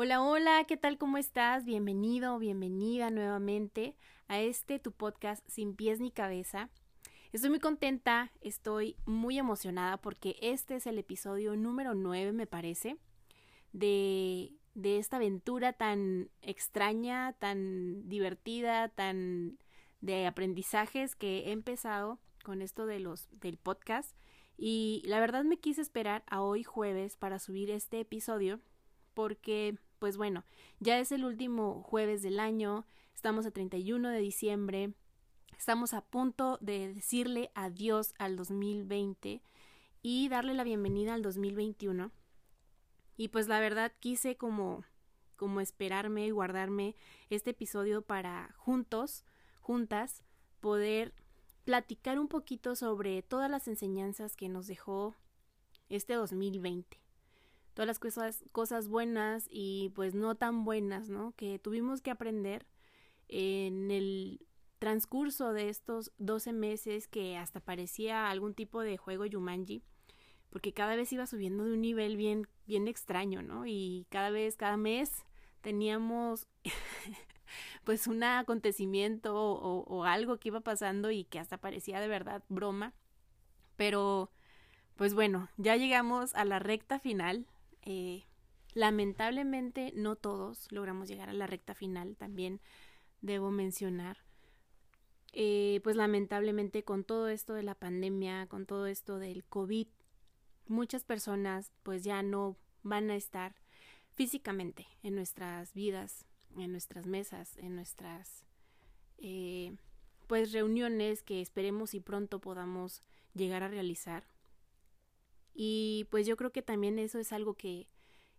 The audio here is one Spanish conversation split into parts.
Hola, hola, ¿qué tal? ¿Cómo estás? Bienvenido, bienvenida nuevamente a este tu podcast Sin pies ni cabeza. Estoy muy contenta, estoy muy emocionada porque este es el episodio número 9, me parece, de, de esta aventura tan extraña, tan divertida, tan de aprendizajes que he empezado con esto de los del podcast y la verdad me quise esperar a hoy jueves para subir este episodio porque pues bueno, ya es el último jueves del año, estamos a 31 de diciembre, estamos a punto de decirle adiós al 2020 y darle la bienvenida al 2021. Y pues la verdad quise como como esperarme y guardarme este episodio para juntos, juntas, poder platicar un poquito sobre todas las enseñanzas que nos dejó este 2020 todas las cosas, cosas buenas y pues no tan buenas, ¿no? Que tuvimos que aprender en el transcurso de estos 12 meses que hasta parecía algún tipo de juego Yumanji, porque cada vez iba subiendo de un nivel bien, bien extraño, ¿no? Y cada vez, cada mes teníamos pues un acontecimiento o, o, algo que iba pasando y que hasta parecía de verdad broma. Pero, pues bueno, ya llegamos a la recta final eh, lamentablemente no todos logramos llegar a la recta final, también debo mencionar. Eh, pues lamentablemente con todo esto de la pandemia, con todo esto del COVID, muchas personas pues ya no van a estar físicamente en nuestras vidas, en nuestras mesas, en nuestras eh, pues reuniones que esperemos y pronto podamos llegar a realizar. Y pues yo creo que también eso es algo que,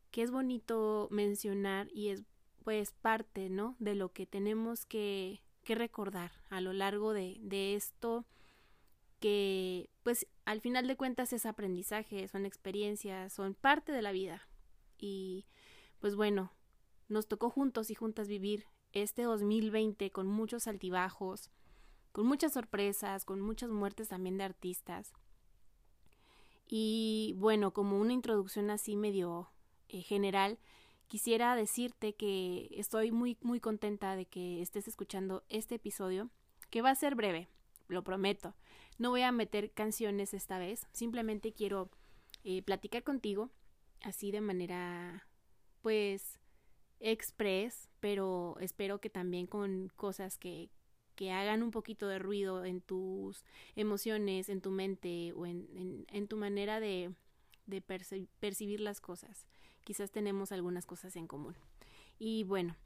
que es bonito mencionar y es pues parte, ¿no? De lo que tenemos que, que recordar a lo largo de, de esto que pues al final de cuentas es aprendizaje, son experiencias, son parte de la vida. Y pues bueno, nos tocó juntos y juntas vivir este 2020 con muchos altibajos, con muchas sorpresas, con muchas muertes también de artistas. Y bueno, como una introducción así medio eh, general, quisiera decirte que estoy muy muy contenta de que estés escuchando este episodio, que va a ser breve, lo prometo. No voy a meter canciones esta vez, simplemente quiero eh, platicar contigo así de manera pues express, pero espero que también con cosas que, que hagan un poquito de ruido en tus emociones, en tu mente o en, en, tu manera de, de percibir las cosas. Quizás tenemos algunas cosas en común. Y bueno,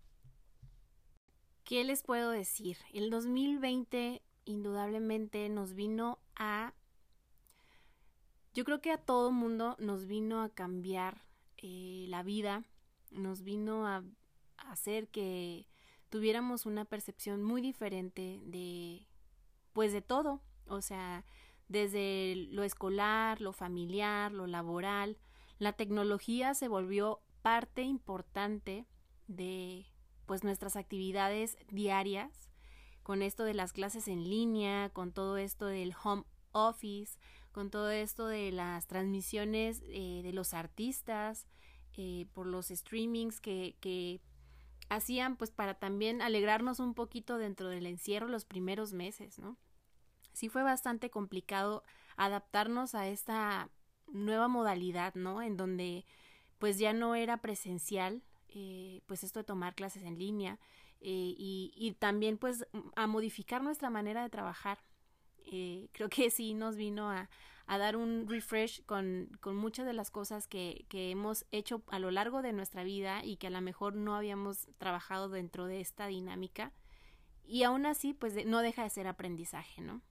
¿qué les puedo decir? El 2020 indudablemente nos vino a... Yo creo que a todo mundo nos vino a cambiar eh, la vida, nos vino a hacer que tuviéramos una percepción muy diferente de pues de todo, o sea, desde lo escolar, lo familiar, lo laboral, la tecnología se volvió parte importante de pues nuestras actividades diarias con esto de las clases en línea, con todo esto del home office, con todo esto de las transmisiones eh, de los artistas, eh, por los streamings que, que hacían pues para también alegrarnos un poquito dentro del encierro los primeros meses, ¿no? Sí fue bastante complicado adaptarnos a esta nueva modalidad, ¿no? En donde pues ya no era presencial, eh, pues esto de tomar clases en línea eh, y, y, también pues a modificar nuestra manera de trabajar. Eh, creo que sí nos vino a, a dar un refresh con, con muchas de las cosas que, que, hemos hecho a lo largo de nuestra vida y que a lo mejor no habíamos trabajado dentro de esta dinámica. Y aún así, pues no deja de ser aprendizaje, ¿no?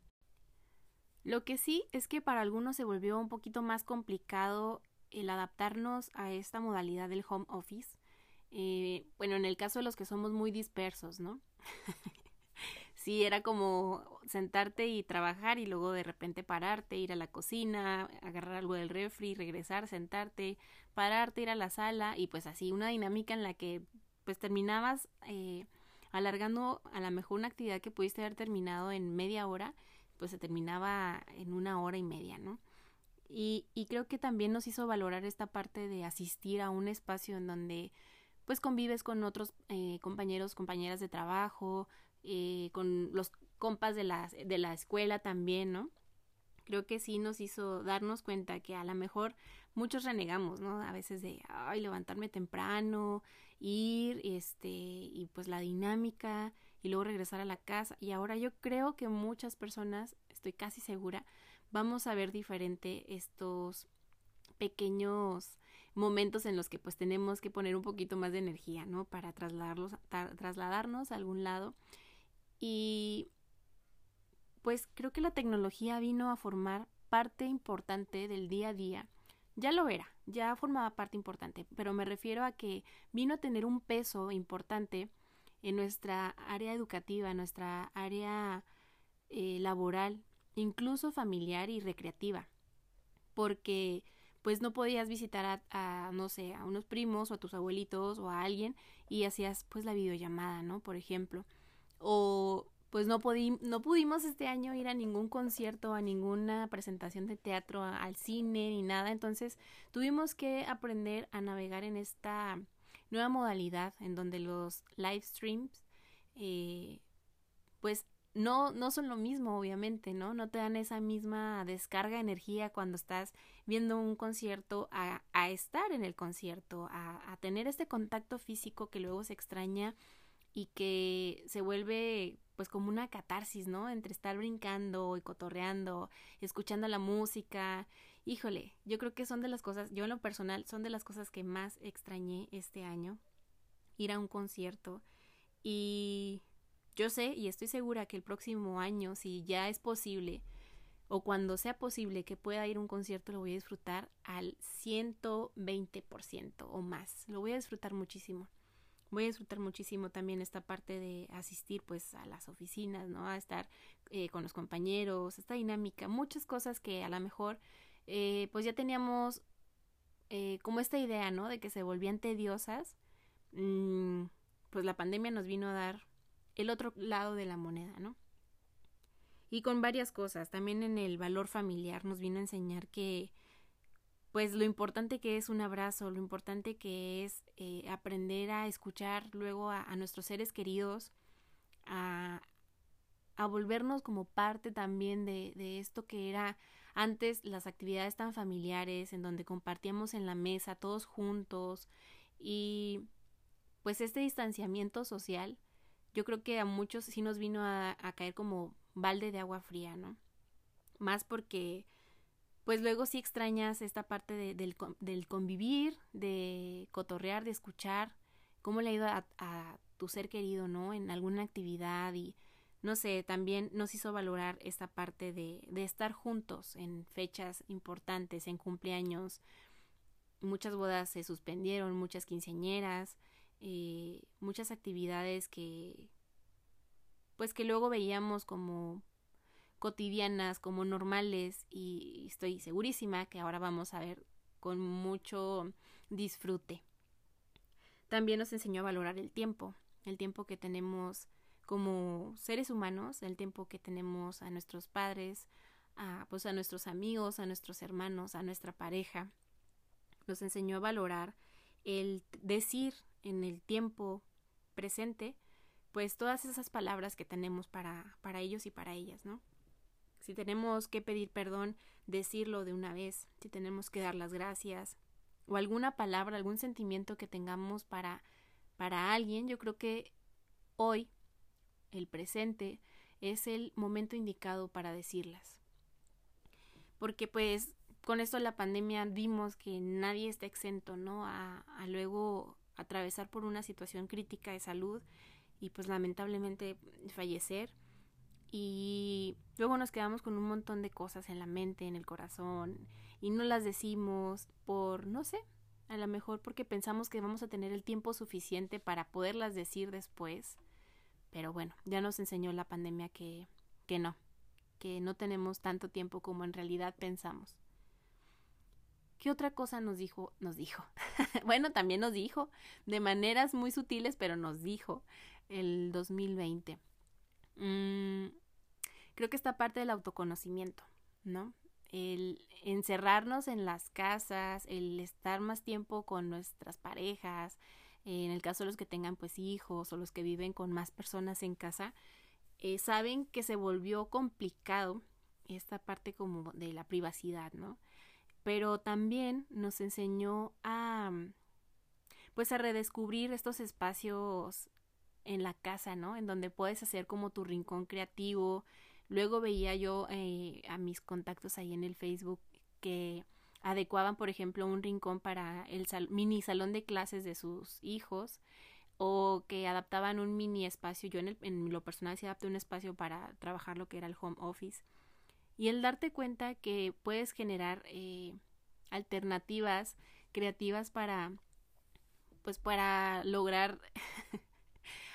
Lo que sí es que para algunos se volvió un poquito más complicado el adaptarnos a esta modalidad del home office. Eh, bueno, en el caso de los que somos muy dispersos, ¿no? sí era como sentarte y trabajar y luego de repente pararte, ir a la cocina, agarrar algo del refri, regresar, sentarte, pararte, ir a la sala y pues así una dinámica en la que pues terminabas eh, alargando a lo mejor una actividad que pudiste haber terminado en media hora, pues se terminaba en una hora y media, ¿no? Y, y creo que también nos hizo valorar esta parte de asistir a un espacio en donde pues convives con otros eh, compañeros, compañeras de trabajo, eh, con los compas de la, de la escuela también, ¿no? Creo que sí nos hizo darnos cuenta que a lo mejor muchos renegamos, ¿no? A veces de, ay, levantarme temprano, ir, este, y pues la dinámica, y luego regresar a la casa. Y ahora yo creo que muchas personas, estoy casi segura, vamos a ver diferente estos pequeños momentos en los que pues tenemos que poner un poquito más de energía, ¿no? Para trasladarlos, trasladarnos a algún lado y pues creo que la tecnología vino a formar parte importante del día a día. Ya lo era, ya formaba parte importante, pero me refiero a que vino a tener un peso importante en nuestra área educativa, en nuestra área eh, laboral, incluso familiar y recreativa, porque pues no podías visitar a, a, no sé, a unos primos o a tus abuelitos o a alguien y hacías pues la videollamada, ¿no? Por ejemplo o pues no, no pudimos este año ir a ningún concierto, a ninguna presentación de teatro, al cine ni nada, entonces tuvimos que aprender a navegar en esta nueva modalidad en donde los live streams eh, pues no, no son lo mismo, obviamente, ¿no? No te dan esa misma descarga de energía cuando estás viendo un concierto a, a estar en el concierto, a, a tener este contacto físico que luego se extraña y que se vuelve pues como una catarsis, ¿no? Entre estar brincando y cotorreando, escuchando la música. Híjole, yo creo que son de las cosas, yo en lo personal, son de las cosas que más extrañé este año, ir a un concierto. Y yo sé y estoy segura que el próximo año, si ya es posible, o cuando sea posible que pueda ir a un concierto, lo voy a disfrutar al 120% o más. Lo voy a disfrutar muchísimo voy a disfrutar muchísimo también esta parte de asistir pues a las oficinas, ¿no? A estar eh, con los compañeros, esta dinámica, muchas cosas que a lo mejor eh, pues ya teníamos eh, como esta idea, ¿no? De que se volvían tediosas, mm, pues la pandemia nos vino a dar el otro lado de la moneda, ¿no? Y con varias cosas, también en el valor familiar nos vino a enseñar que pues lo importante que es un abrazo, lo importante que es eh, aprender a escuchar luego a, nuestros seres queridos, a, a, volvernos como parte también de, de esto que era antes las actividades tan familiares, en donde compartíamos en la mesa todos juntos y pues este distanciamiento social, yo creo que a muchos sí nos vino a, a caer como balde de agua fría, ¿no? Más porque pues luego sí extrañas esta parte de, del, del, convivir, de cotorrear, de escuchar cómo le ha ido a, a, tu ser querido, ¿no? En alguna actividad y no sé, también nos hizo valorar esta parte de, de estar juntos en fechas importantes, en cumpleaños. Muchas bodas se suspendieron, muchas quinceañeras, eh, muchas actividades que pues que luego veíamos como cotidianas, como normales y estoy segurísima que ahora vamos a ver con mucho disfrute. También nos enseñó a valorar el tiempo, el tiempo que tenemos como seres humanos, el tiempo que tenemos a nuestros padres, a, pues a nuestros amigos, a nuestros hermanos, a nuestra pareja. Nos enseñó a valorar el decir en el tiempo presente, pues todas esas palabras que tenemos para, para ellos y para ellas, ¿no? Si tenemos que pedir perdón, decirlo de una vez. Si tenemos que dar las gracias o alguna palabra, algún sentimiento que tengamos para para alguien, yo creo que hoy el presente es el momento indicado para decirlas. Porque pues con esto de la pandemia vimos que nadie está exento, ¿no? A, a luego atravesar por una situación crítica de salud y pues lamentablemente fallecer y luego nos quedamos con un montón de cosas en la mente, en el corazón y no las decimos por, no sé, a lo mejor porque pensamos que vamos a tener el tiempo suficiente para poderlas decir después, Pero bueno, ya nos enseñó la pandemia que, que no, que no tenemos tanto tiempo como en realidad pensamos. ¿Qué otra cosa nos dijo? Nos dijo. bueno, también nos dijo, de maneras muy sutiles, pero nos dijo el 2020. Mm, creo que esta parte del autoconocimiento, ¿no? El encerrarnos en las casas, el estar más tiempo con nuestras parejas, en el caso de los que tengan pues hijos o los que viven con más personas en casa, eh, saben que se volvió complicado esta parte como de la privacidad, ¿no? pero también nos enseñó a pues a redescubrir estos espacios en la casa, ¿no? En donde puedes hacer como tu rincón creativo. Luego veía yo eh, a mis contactos ahí en el Facebook que adecuaban, por ejemplo, un rincón para el mini salón de clases de sus hijos o que adaptaban un mini espacio. Yo en, el, en lo personal sí adapté un espacio para trabajar lo que era el home office y el darte cuenta que puedes generar eh, alternativas creativas para pues para lograr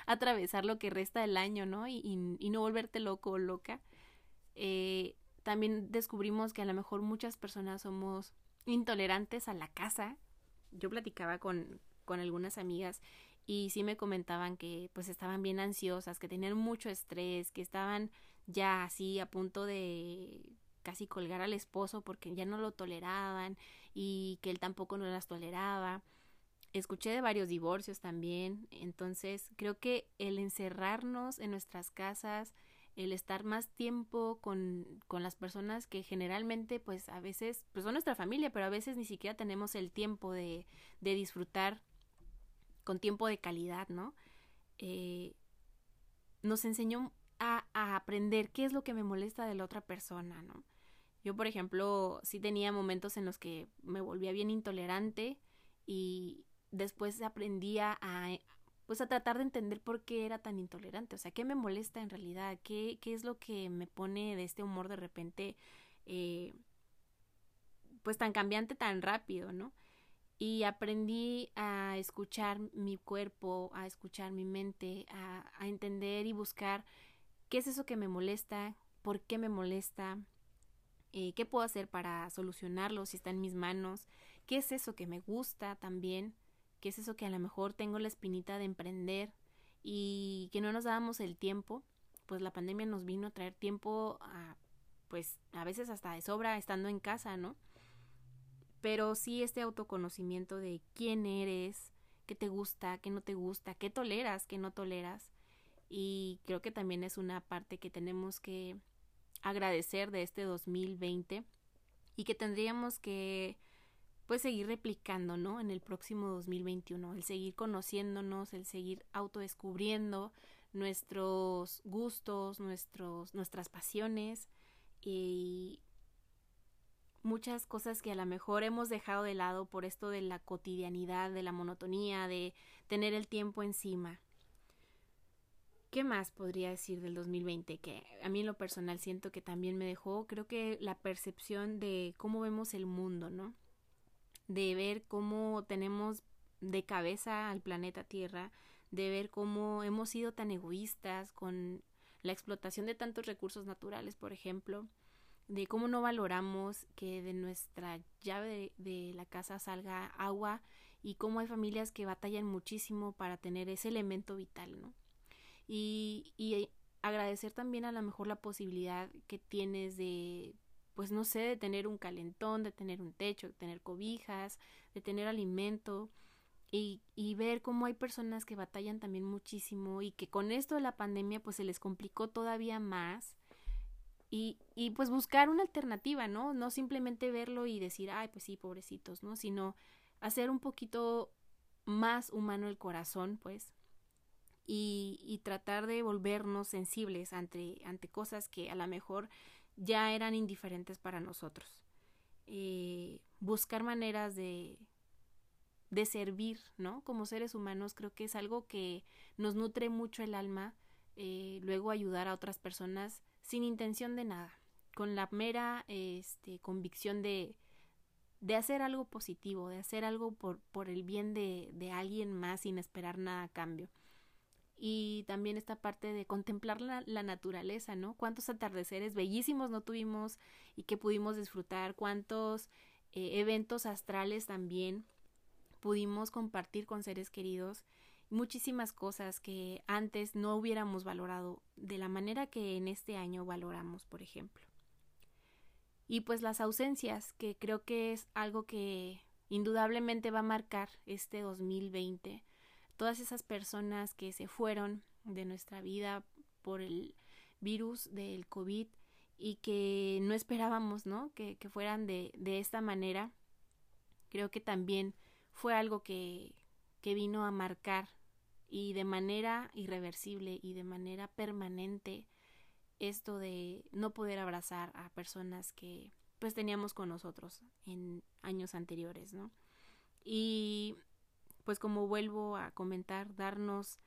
atravesar lo que resta del año, ¿no? Y, y, no volverte loco o loca. Eh, también descubrimos que a lo mejor muchas personas somos intolerantes a la casa. Yo platicaba con, con algunas amigas y sí me comentaban que pues estaban bien ansiosas, que tenían mucho estrés, que estaban ya así a punto de casi colgar al esposo porque ya no lo toleraban y que él tampoco no las toleraba. Escuché de varios divorcios también, entonces creo que el encerrarnos en nuestras casas, el estar más tiempo con, con las personas que generalmente pues a veces pues son nuestra familia, pero a veces ni siquiera tenemos el tiempo de, de disfrutar con tiempo de calidad, ¿no? Eh, nos enseñó a, aprender qué es lo que me molesta de la otra persona, ¿no? Yo, por ejemplo, sí tenía momentos en los que me volvía bien intolerante y después aprendía a, pues a tratar de entender por qué era tan intolerante, o sea, qué me molesta en realidad, qué, qué es lo que me pone de este humor de repente, eh, pues tan cambiante, tan rápido, ¿no? Y aprendí a escuchar mi cuerpo, a escuchar mi mente, a, a entender y buscar qué es eso que me molesta, por qué me molesta, eh, qué puedo hacer para solucionarlo si está en mis manos, qué es eso que me gusta también, qué es eso que a lo mejor tengo la espinita de emprender y que no nos dábamos el tiempo, pues la pandemia nos vino a traer tiempo a, pues a veces hasta de sobra estando en casa, ¿no? Pero sí este autoconocimiento de quién eres, qué te gusta, qué no te gusta, qué toleras, qué no toleras, y creo que también es una parte que tenemos que agradecer de este 2020 y que tendríamos que pues seguir replicando, ¿no? En el próximo 2021, el seguir conociéndonos, el seguir autodescubriendo nuestros gustos, nuestros nuestras pasiones y muchas cosas que a lo mejor hemos dejado de lado por esto de la cotidianidad, de la monotonía, de tener el tiempo encima. ¿Qué más podría decir del 2020? Que a mí en lo personal siento que también me dejó, creo que la percepción de cómo vemos el mundo, ¿no? De ver cómo tenemos de cabeza al planeta Tierra, de ver cómo hemos sido tan egoístas con la explotación de tantos recursos naturales, por ejemplo, de cómo no valoramos que de nuestra llave de, la casa salga agua y cómo hay familias que batallan muchísimo para tener ese elemento vital, ¿no? y, y agradecer también a lo mejor la posibilidad que tienes de pues no sé, de tener un calentón, de tener un techo, de tener cobijas, de tener alimento y, y ver cómo hay personas que batallan también muchísimo y que con esto de la pandemia pues se les complicó todavía más y, y pues buscar una alternativa, ¿no? No simplemente verlo y decir, ay, pues sí, pobrecitos, ¿no? Sino hacer un poquito más humano el corazón, pues, y, y tratar de volvernos sensibles ante, ante cosas que a lo mejor ya eran indiferentes para nosotros. Eh, buscar maneras de, de servir, ¿no? Como seres humanos creo que es algo que nos nutre mucho el alma, eh, luego ayudar a otras personas sin intención de nada, con la mera este, convicción de, de hacer algo positivo, de hacer algo por, por el bien de, de alguien más sin esperar nada a cambio. Y también esta parte de contemplar la, naturaleza, ¿no? Cuántos atardeceres bellísimos no tuvimos y que pudimos disfrutar, cuántos eh, eventos astrales también pudimos compartir con seres queridos, muchísimas cosas que antes no hubiéramos valorado de la manera que en este año valoramos, por ejemplo. Y pues las ausencias, que creo que es algo que indudablemente va a marcar este 2020 todas esas personas que se fueron de nuestra vida por el virus del COVID y que no esperábamos, ¿no? Que, que fueran de, de, esta manera. Creo que también fue algo que, que vino a marcar y de manera irreversible y de manera permanente esto de no poder abrazar a personas que pues teníamos con nosotros en años anteriores, ¿no? Y pues como vuelvo a comentar, darnos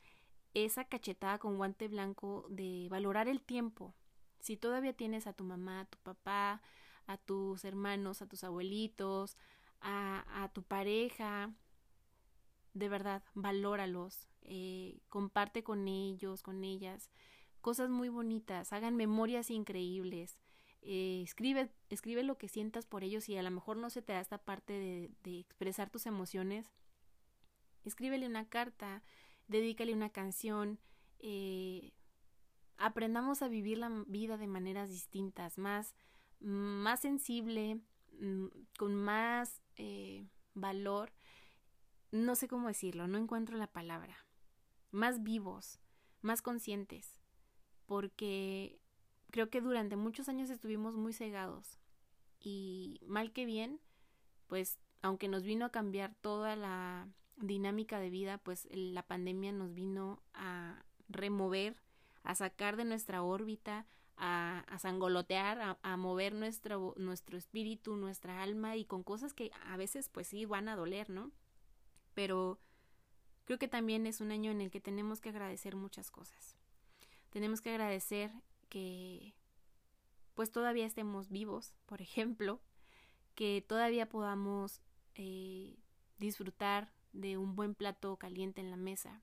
esa cachetada con guante blanco de valorar el tiempo. Si todavía tienes a tu mamá, a tu papá, a tus hermanos, a tus abuelitos, a, tu pareja, de verdad, valóralos, eh, comparte con ellos, con ellas, cosas muy bonitas, hagan memorias increíbles, eh, escribe, escribe lo que sientas por ellos y a lo mejor no se te da esta parte de, de expresar tus emociones, escríbele una carta, dedícale una canción, eh, aprendamos a vivir la vida de maneras distintas, más, más sensible, mm, con más eh, valor, no sé cómo decirlo, no encuentro la palabra, más vivos, más conscientes, porque creo que durante muchos años estuvimos muy cegados. Y mal que bien, pues aunque nos vino a cambiar toda la dinámica de vida, pues la pandemia nos vino a remover, a sacar de nuestra órbita, a, a sangolotear, a, mover nuestro, nuestro espíritu, nuestra alma y con cosas que a veces pues sí van a doler, ¿no? Pero creo que también es un año en el que tenemos que agradecer muchas cosas. Tenemos que agradecer que pues todavía estemos vivos, por ejemplo, que todavía podamos eh, disfrutar de un buen plato caliente en la mesa,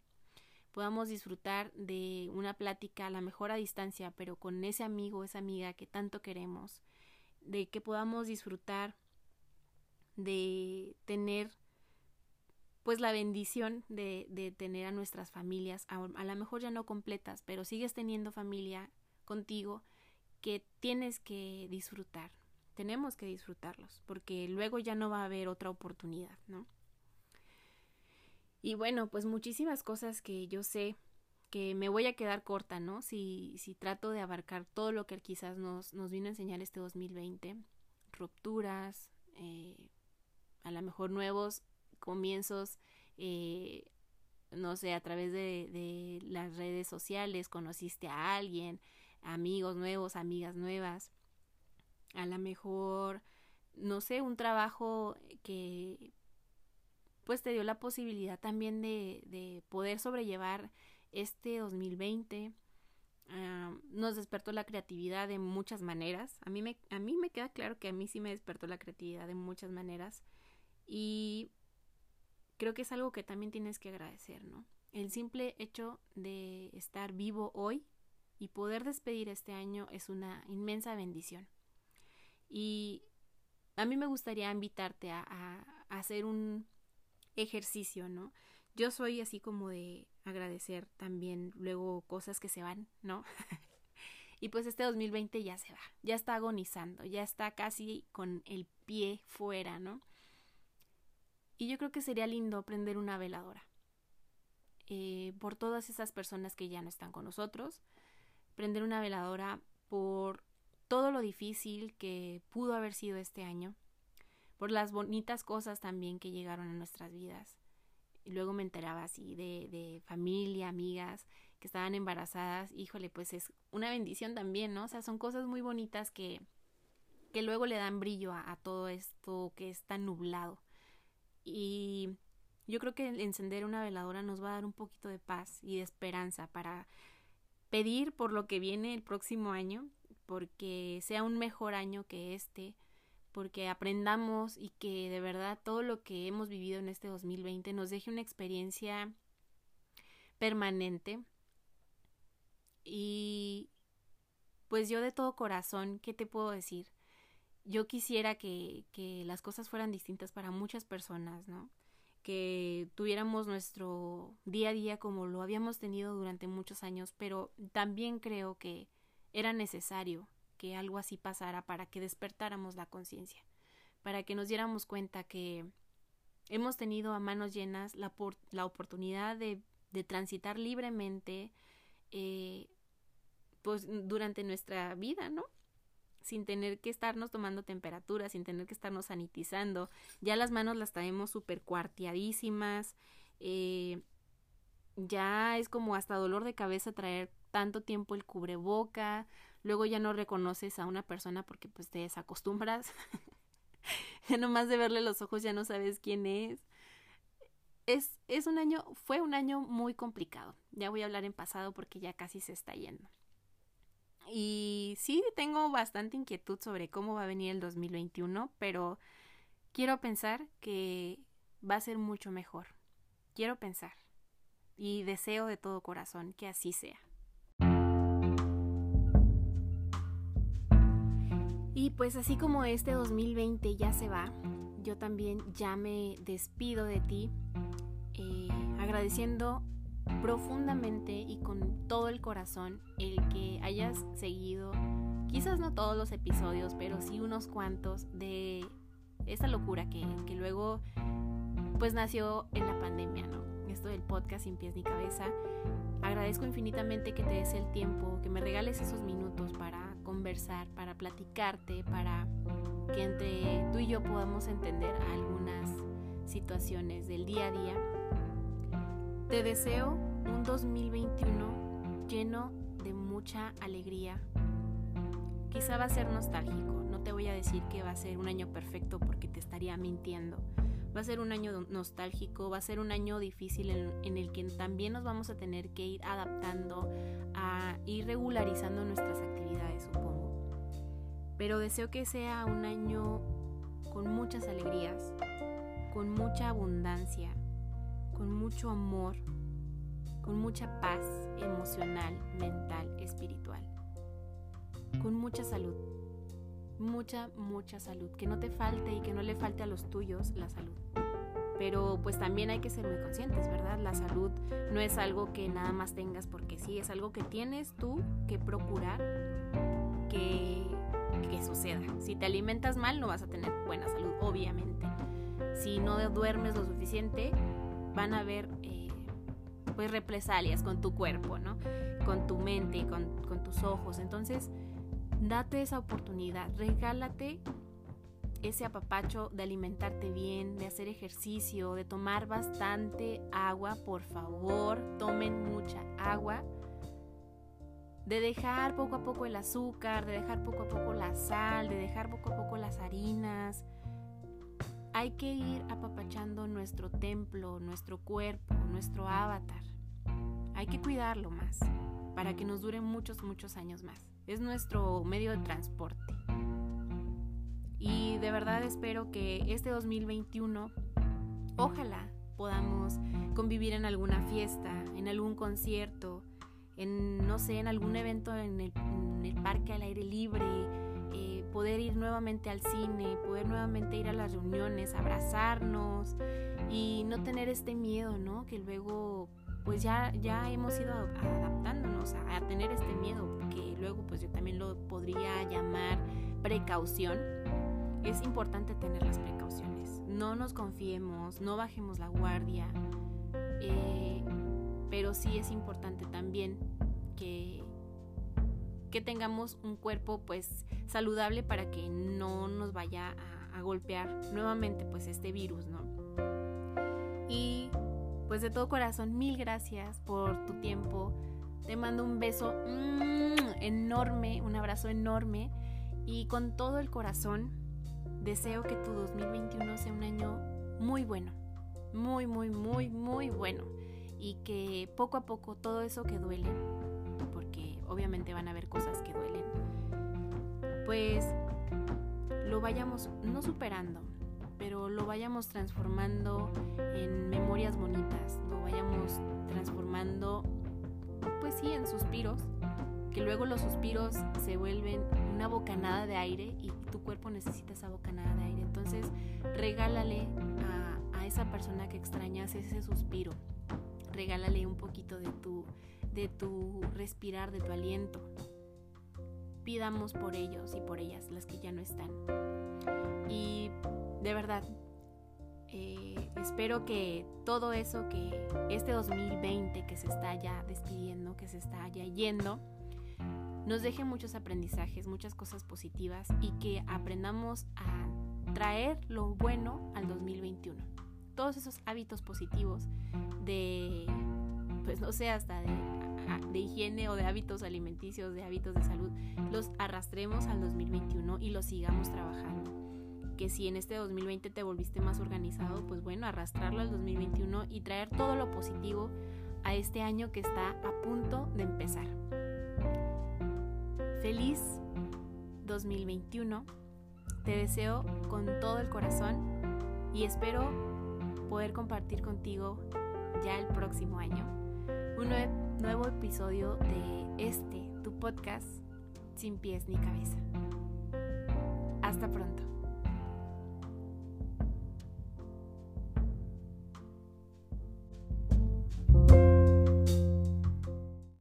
podamos disfrutar de una plática a la mejor a distancia, pero con ese amigo, esa amiga que tanto queremos, de que podamos disfrutar de tener pues la bendición de, de tener a nuestras familias, a, a lo mejor ya no completas, pero sigues teniendo familia contigo que tienes que disfrutar, tenemos que disfrutarlos, porque luego ya no va a haber otra oportunidad, ¿no? Y bueno, pues muchísimas cosas que yo sé que me voy a quedar corta, ¿no? Si, si trato de abarcar todo lo que quizás nos, nos vino a enseñar este 2020, rupturas, eh, a lo mejor nuevos comienzos, eh, no sé, a través de, de las redes sociales, conociste a alguien, amigos nuevos, amigas nuevas, a lo mejor, no sé, un trabajo que pues te dio la posibilidad también de, de poder sobrellevar este 2020. Uh, nos despertó la creatividad de muchas maneras. A mí, me, a mí me queda claro que a mí sí me despertó la creatividad de muchas maneras. Y creo que es algo que también tienes que agradecer, ¿no? El simple hecho de estar vivo hoy y poder despedir este año es una inmensa bendición. Y a mí me gustaría invitarte a, a hacer un, ejercicio, ¿no? Yo soy así como de agradecer también luego cosas que se van, ¿no? y pues este 2020 ya se va, ya está agonizando, ya está casi con el pie fuera, ¿no? Y yo creo que sería lindo prender una veladora eh, por todas esas personas que ya no están con nosotros, prender una veladora por todo lo difícil que pudo haber sido este año, por las bonitas cosas también que llegaron a nuestras vidas. Y luego me enteraba así de, de familia, amigas que estaban embarazadas. Híjole, pues es una bendición también, ¿no? O sea, son cosas muy bonitas que, que luego le dan brillo a, todo esto que es tan nublado. Y yo creo que encender una veladora nos va a dar un poquito de paz y de esperanza para pedir por lo que viene el próximo año, porque sea un mejor año que este, porque aprendamos y que de verdad todo lo que hemos vivido en este 2020 nos deje una experiencia permanente Y pues yo de todo corazón, ¿qué te puedo decir? Yo quisiera que, que las cosas fueran distintas para muchas personas, ¿no? que tuviéramos nuestro día a día como lo habíamos tenido durante muchos años, pero también creo que era necesario que algo así pasara para que despertáramos la conciencia, para que nos diéramos cuenta que hemos tenido a manos llenas la, la oportunidad de, de, transitar libremente eh, pues durante nuestra vida, ¿no? sin tener que estarnos tomando temperatura, sin tener que estarnos sanitizando. Ya las manos las traemos súper cuarteadísimas. Eh, ya es como hasta dolor de cabeza traer tanto tiempo el cubreboca. Luego ya no reconoces a una persona porque pues te desacostumbras. ya nomás de verle los ojos ya no sabes quién es. Es, es un año, fue un año muy complicado. Ya voy a hablar en pasado porque ya casi se está yendo. Y sí, tengo bastante inquietud sobre cómo va a venir el 2021, pero quiero pensar que va a ser mucho mejor. Quiero pensar. Y deseo de todo corazón que así sea. Pues así como este 2020 ya se va, yo también ya me despido de ti, eh, agradeciendo profundamente y con todo el corazón el que hayas seguido, quizás no todos los episodios, pero sí unos cuantos de esa locura que, que luego pues nació en la pandemia, ¿no? Esto del podcast sin pies ni cabeza. Agradezco infinitamente que te des el tiempo, que me regales esos minutos para conversar, para platicarte, para que entre tú y yo podamos entender algunas situaciones del día a día te deseo un 2021 lleno de mucha alegría. Quizá va a ser nostálgico, no te voy a decir que va a ser un año perfecto porque te estaría mintiendo. Va a ser un año nostálgico, va a ser un año difícil en, el que también nos vamos a tener que ir adaptando a ir regularizando nuestras actividades, supongo. Pero deseo que sea un año con muchas alegrías, con mucha abundancia, con mucho amor, con mucha paz emocional, mental, espiritual, con mucha salud, mucha, mucha salud, que no te falte y que no le falte a los tuyos la salud. Pero pues también hay que ser muy conscientes, ¿verdad? La salud no es algo que nada más tengas porque sí, es algo que tienes tú que procurar que, que suceda. Si te alimentas mal no vas a tener buena salud, obviamente. Si no duermes lo suficiente, van a haber eh, pues represalias con tu cuerpo, ¿no? Con tu mente, con, con tus ojos. Entonces, date esa oportunidad, regálate ese apapacho de alimentarte bien, de hacer ejercicio, de tomar bastante agua, por favor, tomen mucha agua, de dejar poco a poco el azúcar, de dejar poco a poco la sal, de dejar poco a poco las harinas, hay que ir apapachando nuestro templo, nuestro cuerpo, nuestro avatar. Hay que cuidarlo más para que nos dure muchos, muchos años más. Es nuestro medio de transporte. Y de verdad espero que este 2021, ojalá podamos convivir en alguna fiesta, en algún concierto, en, no sé, en algún evento en el, parque al aire libre, eh, poder ir nuevamente al cine, poder nuevamente ir a las reuniones, abrazarnos y no tener este miedo, ¿no? Que luego pues ya, ya hemos ido adaptándonos a, tener este miedo, que luego pues yo también lo podría llamar precaución. Es importante tener las precauciones. No nos confiemos, no bajemos la guardia, eh, pero sí es importante también que que tengamos un cuerpo pues saludable para que no nos vaya a, golpear nuevamente pues este virus, ¿no? Y pues de todo corazón, mil gracias por tu tiempo. Te mando un beso mm, enorme, un abrazo enorme y con todo el corazón deseo que tu 2021 sea un año muy bueno, muy, muy, muy, muy bueno y que poco a poco todo eso que duele obviamente van a haber cosas que duelen, pues lo vayamos no superando, pero lo vayamos transformando en memorias bonitas, lo vayamos transformando, pues sí, en suspiros que luego los suspiros se vuelven una bocanada de aire y tu cuerpo necesita esa bocanada de aire. Entonces, regálale a, esa persona que extrañas ese suspiro. Regálale un poquito de tu, de tu respirar, de tu aliento. Pidamos por ellos y por ellas, las que ya no están. Y de verdad, eh, espero que todo eso que este 2020 que se está ya despidiendo, que se está ya yendo, nos deje muchos aprendizajes, muchas cosas positivas y que aprendamos a traer lo bueno al 2021. Todos esos hábitos positivos de, pues no sé, hasta de, de higiene o de hábitos alimenticios, de hábitos de salud, los arrastremos al 2021 y los sigamos trabajando que si en este 2020 te volviste más organizado, pues bueno, arrastrarlo al 2021 y traer todo lo positivo a este año que está a punto de empezar. Feliz 2021. Te deseo con todo el corazón y espero poder compartir contigo ya el próximo año un nuevo episodio de este, tu podcast, sin pies ni cabeza. Hasta pronto.